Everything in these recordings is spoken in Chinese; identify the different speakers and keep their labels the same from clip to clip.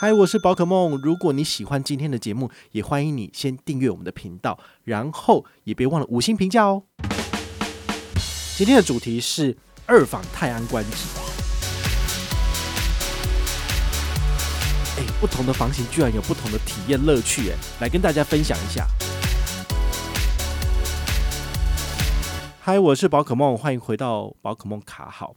Speaker 1: 嗨，我是宝可梦。如果你喜欢今天的节目，也欢迎你先订阅我们的频道，然后也别忘了五星评价哦。今天的主题是二访泰安观止。哎，不同的房型居然有不同的体验乐趣，哎，来跟大家分享一下。嗨，我是宝可梦，欢迎回到宝可梦卡好。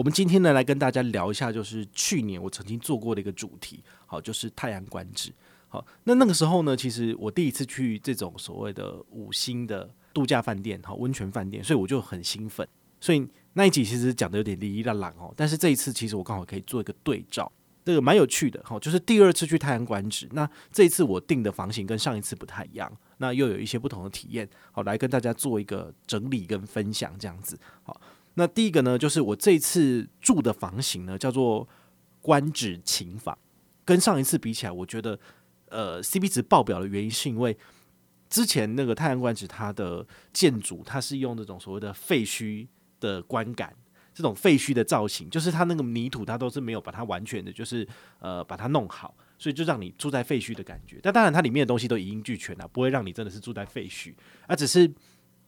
Speaker 1: 我们今天呢，来跟大家聊一下，就是去年我曾经做过的一个主题，好，就是太阳观止。好，那那个时候呢，其实我第一次去这种所谓的五星的度假饭店，好，温泉饭店，所以我就很兴奋。所以那一集其实讲的有点哩哩啦啦哦，但是这一次其实我刚好可以做一个对照，这个蛮有趣的。好，就是第二次去太阳观止，那这一次我订的房型跟上一次不太一样，那又有一些不同的体验，好，来跟大家做一个整理跟分享，这样子，好。那第一个呢，就是我这次住的房型呢，叫做观止琴房。跟上一次比起来，我觉得呃 CP 值爆表的原因，是因为之前那个太阳观止它的建筑，它是用那种所谓的废墟的观感，这种废墟的造型，就是它那个泥土，它都是没有把它完全的，就是呃把它弄好，所以就让你住在废墟的感觉。但当然，它里面的东西都一应俱全啊，不会让你真的是住在废墟，而只是。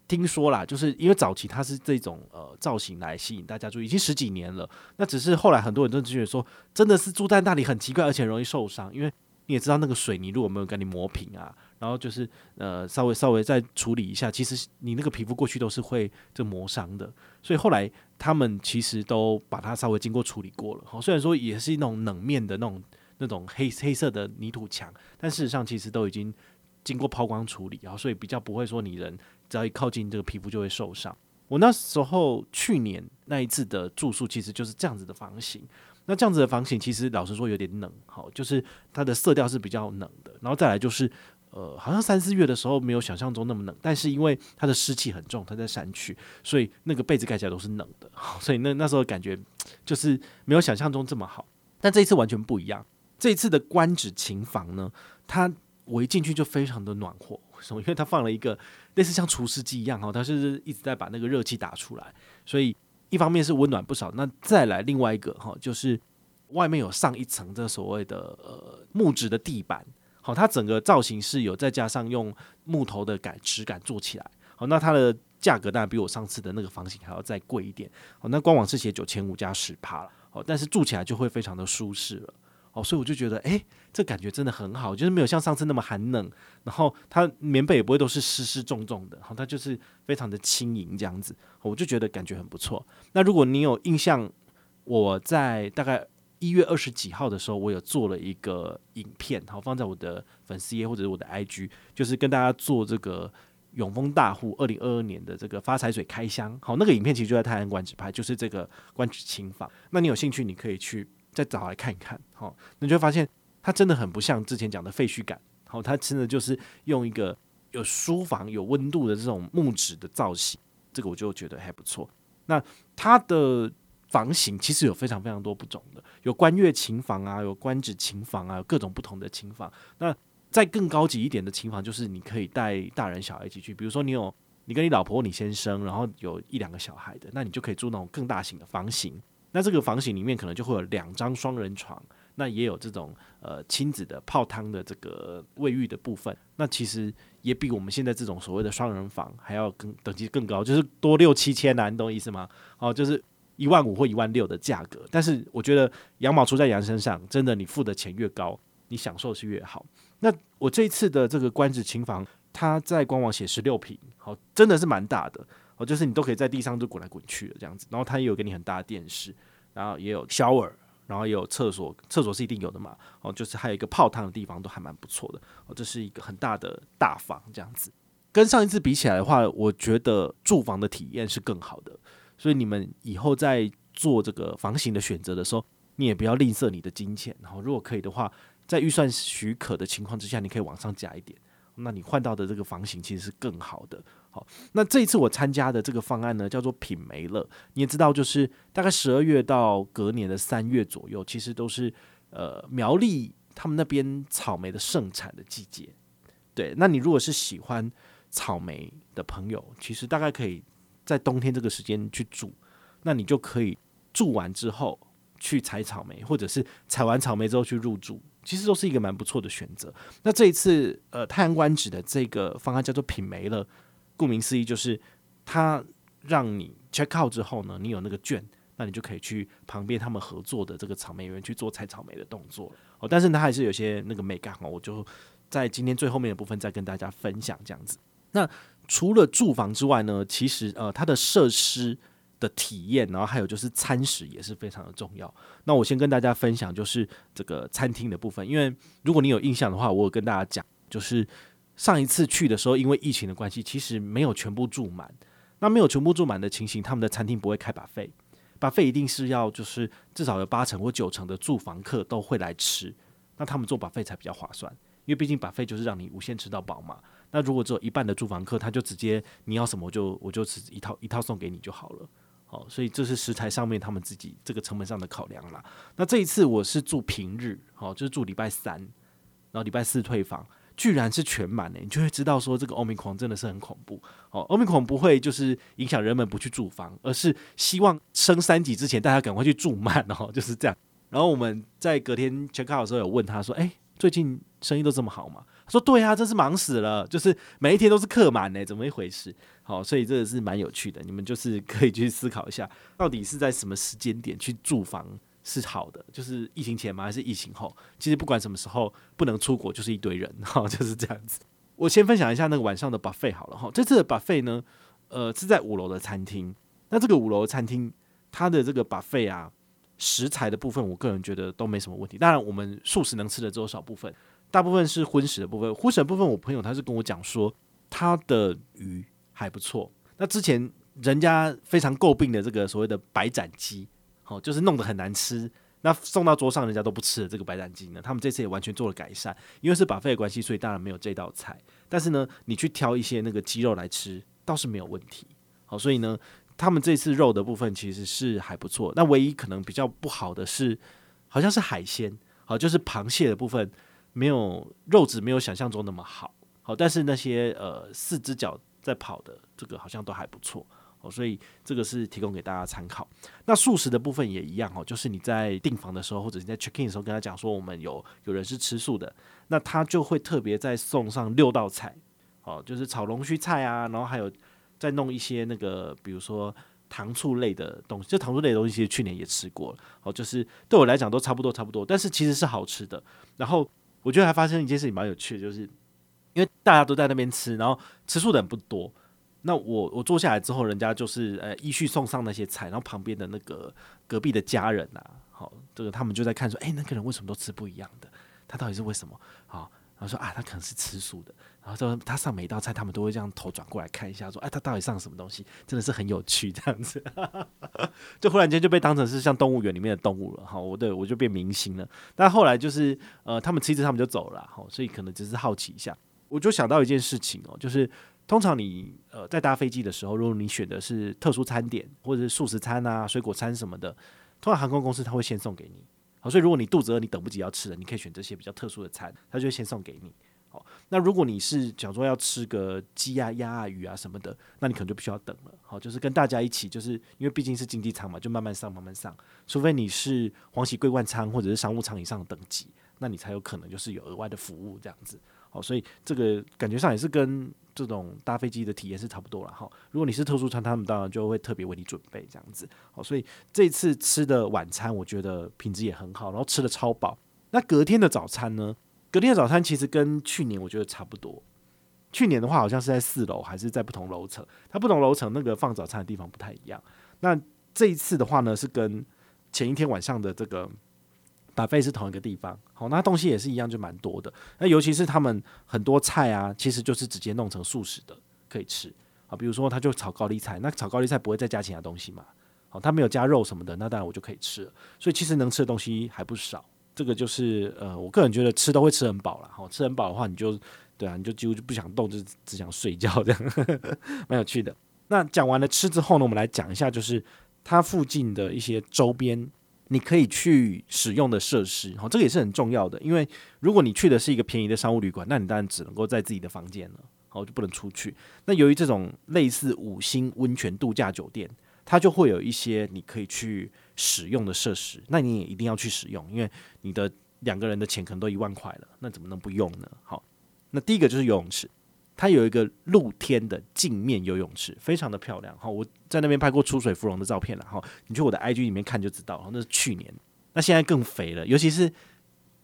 Speaker 1: 听说啦，就是因为早期它是这种呃造型来吸引大家注意，已经十几年了。那只是后来很多人都觉得说，真的是住在那里很奇怪，而且容易受伤。因为你也知道那个水泥如果没有给你磨平啊，然后就是呃稍微稍微再处理一下，其实你那个皮肤过去都是会就磨伤的。所以后来他们其实都把它稍微经过处理过了。好，虽然说也是那种冷面的那种那种黑黑色的泥土墙，但事实上其实都已经经过抛光处理，然后所以比较不会说你人。只要一靠近这个皮肤就会受伤。我那时候去年那一次的住宿其实就是这样子的房型。那这样子的房型其实老实说有点冷，好，就是它的色调是比较冷的。然后再来就是，呃，好像三四月的时候没有想象中那么冷，但是因为它的湿气很重，它在山区，所以那个被子盖起来都是冷的。所以那那时候感觉就是没有想象中这么好。但这一次完全不一样。这一次的观止琴房呢，它我一进去就非常的暖和。什么？因为它放了一个类似像除湿机一样哈，它是一直在把那个热气打出来，所以一方面是温暖不少。那再来另外一个哈，就是外面有上一层这所谓的呃木质的地板，好，它整个造型是有再加上用木头的感质感做起来。好，那它的价格当然比我上次的那个房型还要再贵一点。好，那官网是写九千五加十趴了，好，但是住起来就会非常的舒适了。好，所以我就觉得，诶，这感觉真的很好，就是没有像上次那么寒冷，然后它棉被也不会都是湿湿重重的，好，它就是非常的轻盈这样子，我就觉得感觉很不错。那如果你有印象，我在大概一月二十几号的时候，我有做了一个影片，好，放在我的粉丝页或者是我的 IG，就是跟大家做这个永丰大户二零二二年的这个发财水开箱，好，那个影片其实就在泰安观止拍，就是这个观止琴房。那你有兴趣，你可以去。再找来看一看，好，你就会发现它真的很不像之前讲的废墟感，好，它真的就是用一个有书房、有温度的这种木质的造型，这个我就觉得还不错。那它的房型其实有非常非常多不同的，有观乐琴房啊，有观止琴房啊，有各种不同的琴房。那再更高级一点的琴房，就是你可以带大人小孩一起去，比如说你有你跟你老婆、你先生，然后有一两个小孩的，那你就可以住那种更大型的房型。那这个房型里面可能就会有两张双人床，那也有这种呃亲子的泡汤的这个卫浴的部分，那其实也比我们现在这种所谓的双人房还要更等级更高，就是多六七千啊，你懂我意思吗？哦，就是一万五或一万六的价格。但是我觉得羊毛出在羊身上，真的你付的钱越高，你享受是越好。那我这一次的这个观止琴房，它在官网写十六平，好，真的是蛮大的。哦就是你都可以在地上就滚来滚去的这样子，然后它也有给你很大的电视，然后也有 shower，然后也有厕所，厕所是一定有的嘛。哦，就是还有一个泡汤的地方，都还蛮不错的。哦，这是一个很大的大房这样子，跟上一次比起来的话，我觉得住房的体验是更好的。所以你们以后在做这个房型的选择的时候，你也不要吝啬你的金钱。然后如果可以的话，在预算许可的情况之下，你可以往上加一点。那你换到的这个房型其实是更好的。好，那这一次我参加的这个方案呢，叫做品梅乐。你也知道，就是大概十二月到隔年的三月左右，其实都是呃苗栗他们那边草莓的盛产的季节。对，那你如果是喜欢草莓的朋友，其实大概可以在冬天这个时间去住，那你就可以住完之后去采草莓，或者是采完草莓之后去入住，其实都是一个蛮不错的选择。那这一次呃太阳观止的这个方案叫做品梅乐，顾名思义就是它让你 check out 之后呢，你有那个券，那你就可以去旁边他们合作的这个草莓园去做采草莓的动作哦。但是它还是有些那个美感哦，我就在今天最后面的部分再跟大家分享这样子。那除了住房之外呢，其实呃它的设施的体验，然后还有就是餐食也是非常的重要。那我先跟大家分享就是这个餐厅的部分，因为如果你有印象的话，我有跟大家讲，就是上一次去的时候，因为疫情的关系，其实没有全部住满。那没有全部住满的情形，他们的餐厅不会开把费。把费一定是要就是至少有八成或九成的住房客都会来吃，那他们做把费才比较划算，因为毕竟把费就是让你无限吃到饱嘛。那如果只有一半的住房客，他就直接你要什么我就我就吃一套一套送给你就好了。哦，所以这是食材上面他们自己这个成本上的考量啦。那这一次我是住平日，哦，就是住礼拜三，然后礼拜四退房，居然是全满诶，你就会知道说这个欧米狂真的是很恐怖。哦欧米狂不会就是影响人们不去住房，而是希望升三级之前大家赶快去住满哦，就是这样。然后我们在隔天 check out 的时候有问他说，诶，最近生意都这么好吗？他说对啊，真是忙死了，就是每一天都是客满呢，怎么一回事？好，所以这个是蛮有趣的，你们就是可以去思考一下，到底是在什么时间点去住房是好的？就是疫情前吗？还是疫情后？其实不管什么时候不能出国，就是一堆人，哈，就是这样子。我先分享一下那个晚上的 buffet 好了哈，这次的 buffet 呢，呃，是在五楼的餐厅。那这个五楼的餐厅，它的这个 buffet 啊，食材的部分，我个人觉得都没什么问题。当然，我们素食能吃的只有少部分。大部分是荤食的部分，荤食的部分，我朋友他是跟我讲说，他的鱼还不错。那之前人家非常诟病的这个所谓的白斩鸡，哦，就是弄得很难吃，那送到桌上人家都不吃的这个白斩鸡呢，他们这次也完全做了改善，因为是 buffet 的关系，所以当然没有这道菜。但是呢，你去挑一些那个鸡肉来吃，倒是没有问题。好，所以呢，他们这次肉的部分其实是还不错。那唯一可能比较不好的是，好像是海鲜，好，就是螃蟹的部分。没有肉质没有想象中那么好，好，但是那些呃四只脚在跑的这个好像都还不错哦，所以这个是提供给大家参考。那素食的部分也一样哦，就是你在订房的时候或者你在 check in 的时候跟他讲说我们有有人是吃素的，那他就会特别再送上六道菜，哦，就是炒龙须菜啊，然后还有再弄一些那个比如说糖醋类的东西，这糖醋类的东西其实去年也吃过了，哦，就是对我来讲都差不多差不多，但是其实是好吃的，然后。我觉得还发生一件事情蛮有趣的，就是因为大家都在那边吃，然后吃素的人不多。那我我坐下来之后，人家就是呃依序送上那些菜，然后旁边的那个隔壁的家人呐、啊，好，这个他们就在看说，哎，那个人为什么都吃不一样的？他到底是为什么？好，然后说啊，他可能是吃素的。然后说他上每一道菜，他们都会这样头转过来看一下，说：“哎，他到底上什么东西？”真的是很有趣，这样子，就忽然间就被当成是像动物园里面的动物了。哈，我对我就变明星了。但后来就是呃，他们吃一次，他们就走了。哈，所以可能只是好奇一下。我就想到一件事情哦，就是通常你呃在搭飞机的时候，如果你选的是特殊餐点或者是素食餐啊、水果餐什么的，通常航空公司他会先送给你。好，所以如果你肚子饿，你等不及要吃了，你可以选这些比较特殊的餐，他就会先送给你。好，那如果你是讲说要吃个鸡啊、鸭啊、鱼啊什么的，那你可能就必须要等了。好，就是跟大家一起，就是因为毕竟是经济舱嘛，就慢慢上、慢慢上。除非你是皇玺桂冠舱或者是商务舱以上的等级，那你才有可能就是有额外的服务这样子。好，所以这个感觉上也是跟这种搭飞机的体验是差不多了。哈，如果你是特殊餐，他们当然就会特别为你准备这样子。好，所以这次吃的晚餐我觉得品质也很好，然后吃的超饱。那隔天的早餐呢？隔天的早餐其实跟去年我觉得差不多。去年的话好像是在四楼，还是在不同楼层。它不同楼层那个放早餐的地方不太一样。那这一次的话呢，是跟前一天晚上的这个台北是同一个地方。好，那东西也是一样，就蛮多的。那尤其是他们很多菜啊，其实就是直接弄成素食的可以吃。好，比如说他就炒高丽菜，那炒高丽菜不会再加其他东西嘛？好，他没有加肉什么的，那当然我就可以吃了。所以其实能吃的东西还不少。这个就是呃，我个人觉得吃都会吃很饱了。好，吃很饱的话，你就对啊，你就几乎就不想动，就只想睡觉这样，蛮有趣的。那讲完了吃之后呢，我们来讲一下，就是它附近的一些周边你可以去使用的设施。好，这个也是很重要的，因为如果你去的是一个便宜的商务旅馆，那你当然只能够在自己的房间了，好，就不能出去。那由于这种类似五星温泉度假酒店，它就会有一些你可以去使用的设施，那你也一定要去使用，因为你的两个人的钱可能都一万块了，那怎么能不用呢？好，那第一个就是游泳池，它有一个露天的镜面游泳池，非常的漂亮。哈，我在那边拍过出水芙蓉的照片了。哈，你去我的 IG 里面看就知道了，那是去年，那现在更肥了，尤其是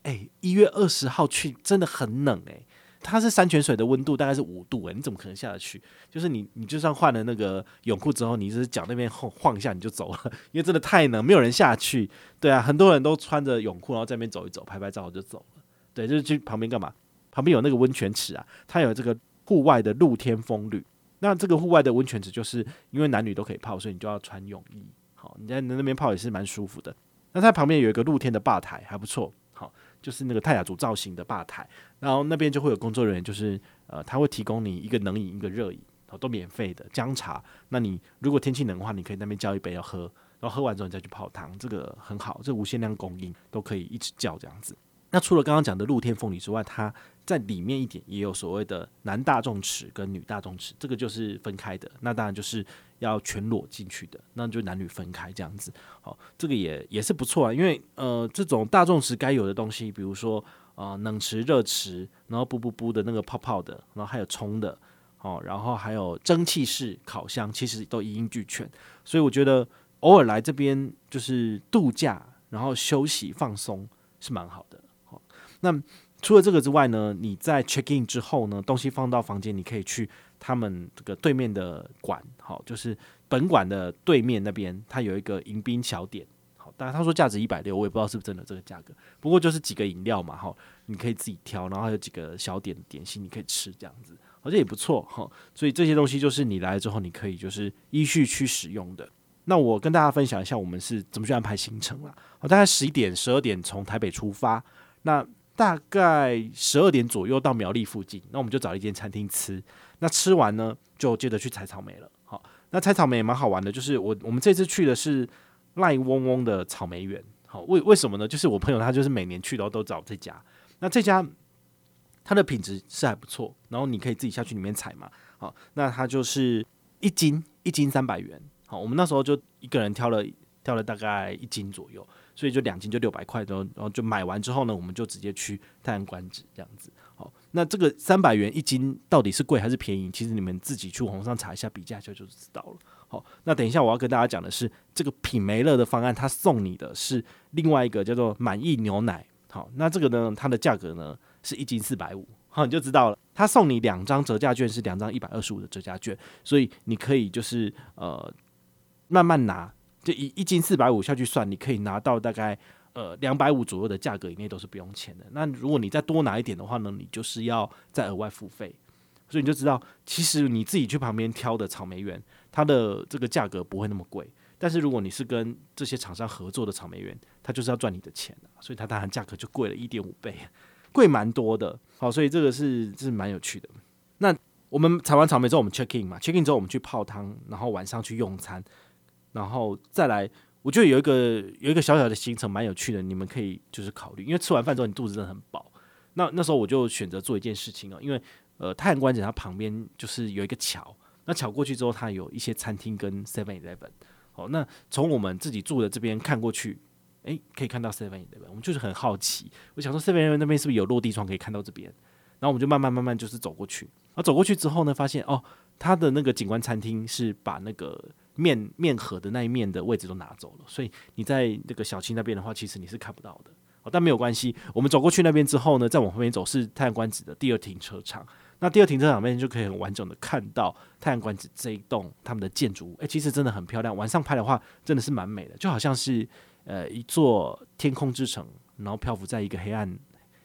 Speaker 1: 哎一月二十号去，真的很冷哎。它是山泉水的温度大概是五度诶，你怎么可能下得去？就是你，你就算换了那个泳裤之后，你只是脚那边晃晃一下你就走了，因为真的太冷，没有人下去。对啊，很多人都穿着泳裤然后在那边走一走，拍拍照就走了。对，就是去旁边干嘛？旁边有那个温泉池啊，它有这个户外的露天风吕。那这个户外的温泉池就是因为男女都可以泡，所以你就要穿泳衣。好，你在那边泡也是蛮舒服的。那它旁边有一个露天的吧台，还不错。好。就是那个泰雅族造型的吧台，然后那边就会有工作人员，就是呃，他会提供你一个冷饮，一个热饮，好都免费的姜茶。那你如果天气冷的话，你可以那边叫一杯要喝，然后喝完之后你再去泡汤，这个很好，这无限量供应，都可以一直叫这样子。那除了刚刚讲的露天风吕之外，它在里面一点也有所谓的男大众池跟女大众池，这个就是分开的。那当然就是要全裸进去的，那就男女分开这样子。好，这个也也是不错啊，因为呃，这种大众池该有的东西，比如说呃冷池、热池，然后噗噗噗的那个泡泡的，然后还有冲的，哦，然后还有蒸汽式烤箱，其实都一应俱全。所以我觉得偶尔来这边就是度假，然后休息放松是蛮好的。那除了这个之外呢，你在 check in 之后呢，东西放到房间，你可以去他们这个对面的馆，好，就是本馆的对面那边，它有一个迎宾小点，好，当然他说价值一百六，我也不知道是不是真的这个价格，不过就是几个饮料嘛，哈，你可以自己挑，然后还有几个小点点心你可以吃，这样子好像也不错，哈，所以这些东西就是你来了之后，你可以就是依序去使用的。那我跟大家分享一下，我们是怎么去安排行程了。我大概十一点、十二点从台北出发，那。大概十二点左右到苗栗附近，那我们就找一间餐厅吃。那吃完呢，就接着去采草莓了。好，那采草莓也蛮好玩的，就是我我们这次去的是赖嗡嗡的草莓园。好，为为什么呢？就是我朋友他就是每年去都都找这家。那这家它的品质是还不错，然后你可以自己下去里面采嘛。好，那它就是一斤一斤三百元。好，我们那时候就一个人挑了挑了大概一斤左右。所以就两斤就六百块，然后然后就买完之后呢，我们就直接去泰安观止这样子。好，那这个三百元一斤到底是贵还是便宜？其实你们自己去网上查一下比价就就知道了。好，那等一下我要跟大家讲的是这个品梅乐的方案，它送你的是另外一个叫做满意牛奶。好，那这个呢，它的价格呢是一斤四百五。好，你就知道了。它送你两张折价券，是两张一百二十五的折价券，所以你可以就是呃慢慢拿。就一一斤四百五下去算，你可以拿到大概呃两百五左右的价格以内都是不用钱的。那如果你再多拿一点的话呢，你就是要再额外付费。所以你就知道，其实你自己去旁边挑的草莓园，它的这个价格不会那么贵。但是如果你是跟这些厂商合作的草莓园，它就是要赚你的钱，所以它当然价格就贵了一点五倍，贵蛮多的。好，所以这个是是蛮有趣的。那我们采完草莓之后，我们 check in 嘛，check in 之后我们去泡汤，然后晚上去用餐。然后再来，我觉得有一个有一个小小的行程蛮有趣的，你们可以就是考虑，因为吃完饭之后你肚子真的很饱。那那时候我就选择做一件事情啊，因为呃太阳观景它旁边就是有一个桥，那桥过去之后它有一些餐厅跟 Seven Eleven。好，那从我们自己住的这边看过去，诶，可以看到 Seven Eleven。我们就是很好奇，我想说 Seven Eleven 那边是不是有落地窗可以看到这边？然后我们就慢慢慢慢就是走过去。那走过去之后呢，发现哦，它的那个景观餐厅是把那个。面面河的那一面的位置都拿走了，所以你在那个小青那边的话，其实你是看不到的。但没有关系，我们走过去那边之后呢，再往后面走是太阳观子的第二停车场。那第二停车场那边就可以很完整的看到太阳观子这一栋他们的建筑物。诶、其实真的很漂亮，晚上拍的话真的是蛮美的，就好像是呃一座天空之城，然后漂浮在一个黑暗。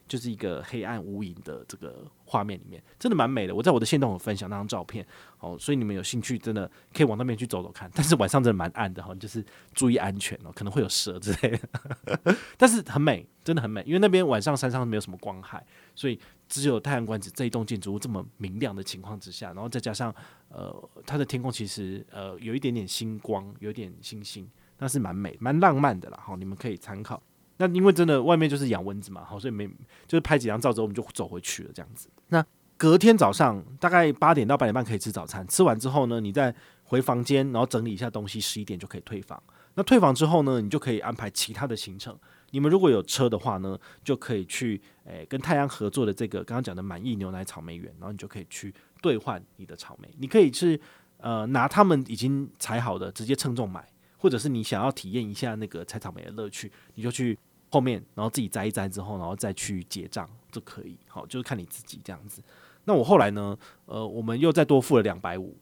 Speaker 1: 就是一个黑暗无影的这个画面里面，真的蛮美的。我在我的线动有分享那张照片，哦，所以你们有兴趣真的可以往那边去走走看。但是晚上真的蛮暗的哈，就是注意安全哦，可能会有蛇之类的。但是很美，真的很美，因为那边晚上山上没有什么光害，所以只有太阳观止这一栋建筑物这么明亮的情况之下，然后再加上呃，它的天空其实呃有一点点星光，有点星星，那是蛮美、蛮浪漫的啦。好，你们可以参考。那因为真的外面就是养蚊子嘛，好，所以没就是拍几张照之后我们就走回去了这样子。那隔天早上大概八点到八点半可以吃早餐，吃完之后呢，你再回房间，然后整理一下东西，十一点就可以退房。那退房之后呢，你就可以安排其他的行程。你们如果有车的话呢，就可以去诶、跟太阳合作的这个刚刚讲的满意牛奶草莓园，然后你就可以去兑换你的草莓。你可以是呃拿他们已经采好的直接称重买，或者是你想要体验一下那个采草莓的乐趣，你就去后面，然后自己摘一摘之后，然后再去结账就可以。好，就是看你自己这样子。那我后来呢，呃，我们又再多付了两百五，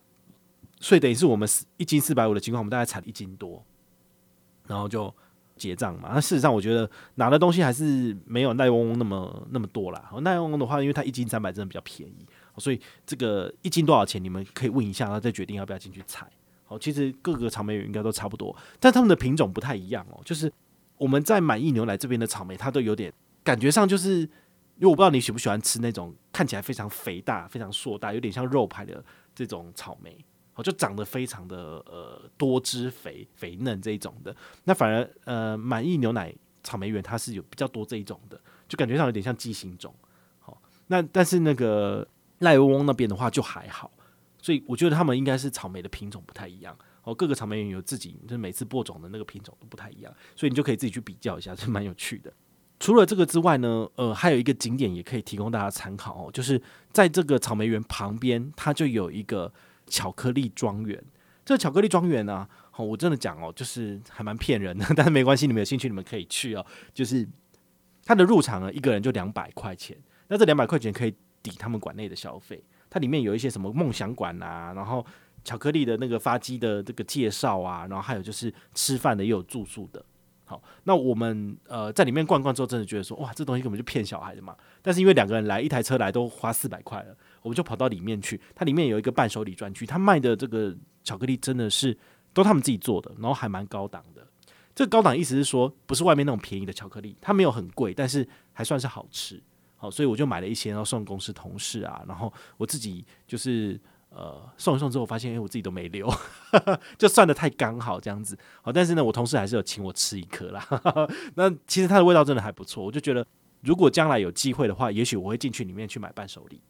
Speaker 1: 所以等于是我们一斤四百五的情况，我们大概采了一斤多，然后就。结账嘛，那事实上我觉得拿的东西还是没有奈翁翁那么那么多啦。奈翁翁的话，因为它一斤三百，真的比较便宜，所以这个一斤多少钱，你们可以问一下，然后再决定要不要进去采。哦，其实各个草莓园应该都差不多，但他们的品种不太一样哦。就是我们在满意牛奶这边的草莓，它都有点感觉上就是，因为我不知道你喜不喜欢吃那种看起来非常肥大、非常硕大，有点像肉排的这种草莓。哦，就长得非常的呃多汁肥肥嫩这一种的，那反而呃满意牛奶草莓园它是有比较多这一种的，就感觉上有点像畸形种。好，那但是那个赖翁翁那边的话就还好，所以我觉得他们应该是草莓的品种不太一样。哦，各个草莓园有自己，就是每次播种的那个品种都不太一样，所以你就可以自己去比较一下，是蛮有趣的。除了这个之外呢，呃，还有一个景点也可以提供大家参考哦，就是在这个草莓园旁边，它就有一个。巧克力庄园，这个巧克力庄园呢，哦，我真的讲哦，就是还蛮骗人的，但是没关系，你们有兴趣你们可以去哦。就是它的入场呢，一个人就两百块钱，那这两百块钱可以抵他们馆内的消费。它里面有一些什么梦想馆啊，然后巧克力的那个发机的这个介绍啊，然后还有就是吃饭的也有住宿的。好，那我们呃在里面逛逛之后，真的觉得说，哇，这东西根本就骗小孩的嘛。但是因为两个人来，一台车来都花四百块了。我们就跑到里面去，它里面有一个伴手礼专区，它卖的这个巧克力真的是都他们自己做的，然后还蛮高档的。这个高档意思是说，不是外面那种便宜的巧克力，它没有很贵，但是还算是好吃。好，所以我就买了一些，然后送公司同事啊，然后我自己就是呃送一送之后，发现哎，我自己都没留，就算得太刚好这样子。好，但是呢，我同事还是有请我吃一颗啦。那其实它的味道真的还不错，我就觉得如果将来有机会的话，也许我会进去里面去买伴手礼。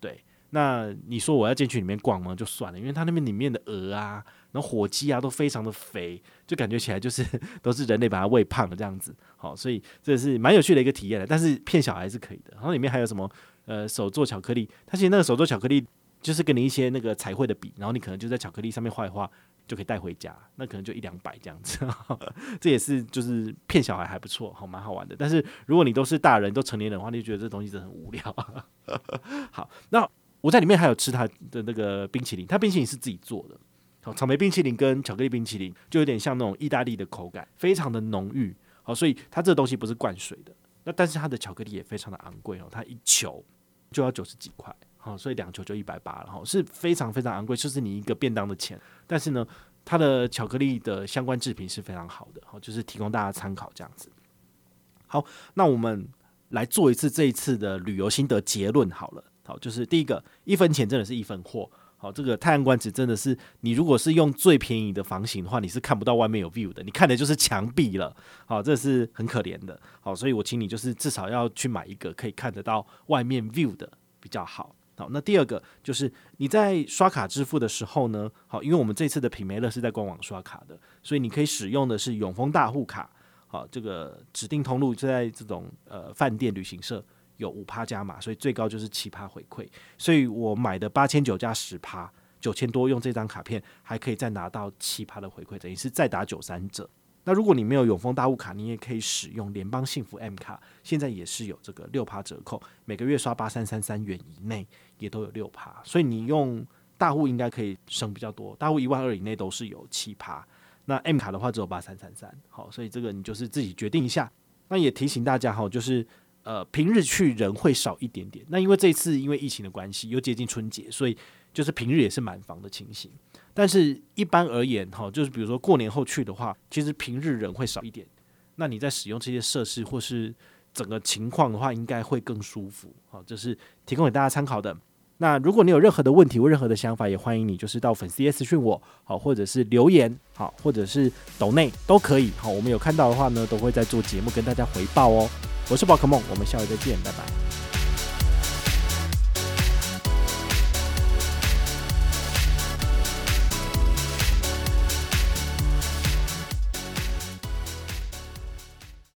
Speaker 1: 对，那你说我要进去里面逛吗？就算了，因为它那边里面的鹅啊，然后火鸡啊都非常的肥，就感觉起来就是 都是人类把它喂胖了这样子。好，所以这是蛮有趣的一个体验的。但是骗小孩是可以的。然后里面还有什么呃手做巧克力，它其实那个手做巧克力就是给你一些那个彩绘的笔，然后你可能就在巧克力上面画一画就可以带回家，那可能就一两百这样子。这也是就是骗小孩还不错，好蛮好玩的。但是如果你都是大人都成年人的话，你就觉得这东西真的很无聊。好，那我在里面还有吃它的那个冰淇淋，它冰淇淋是自己做的。草莓冰淇淋跟巧克力冰淇淋就有点像那种意大利的口感，非常的浓郁。好，所以它这个东西不是灌水的。那但是它的巧克力也非常的昂贵哦，它一球就要九十几块。好，所以两球就一百八了。哈，是非常非常昂贵，就是你一个便当的钱。但是呢，它的巧克力的相关制品是非常好的。好，就是提供大家参考这样子。好，那我们。来做一次这一次的旅游心得结论好了，好，就是第一个，一分钱真的是一分货，好，这个太阳观止真的是你如果是用最便宜的房型的话，你是看不到外面有 view 的，你看的就是墙壁了，好，这是很可怜的，好，所以我请你就是至少要去买一个可以看得到外面 view 的比较好，好，那第二个就是你在刷卡支付的时候呢，好，因为我们这次的品玫乐是在官网刷卡的，所以你可以使用的是永丰大户卡。好，这个指定通路就在这种呃饭店旅行社有五趴加码，所以最高就是七趴回馈。所以我买的八千九加十趴，九千多，用这张卡片还可以再拿到七趴的回馈，等于是再打九三折。那如果你没有永丰大户卡，你也可以使用联邦幸福 M 卡，现在也是有这个六趴折扣，每个月刷八三三三元以内也都有六趴。所以你用大户应该可以省比较多，大户一万二以内都是有七趴。那 M 卡的话只有八三三三，好，所以这个你就是自己决定一下。那也提醒大家哈，就是呃平日去人会少一点点。那因为这次因为疫情的关系，又接近春节，所以就是平日也是满房的情形。但是一般而言哈，就是比如说过年后去的话，其实平日人会少一点。那你在使用这些设施或是整个情况的话，应该会更舒服。好，这是提供给大家参考的。那如果你有任何的问题或任何的想法，也欢迎你就是到粉丝页私讯我，好，或者是留言，好，或者是抖内都可以，好，我们有看到的话呢，都会在做节目跟大家回报哦。我是宝可梦，我们下回再见，拜拜。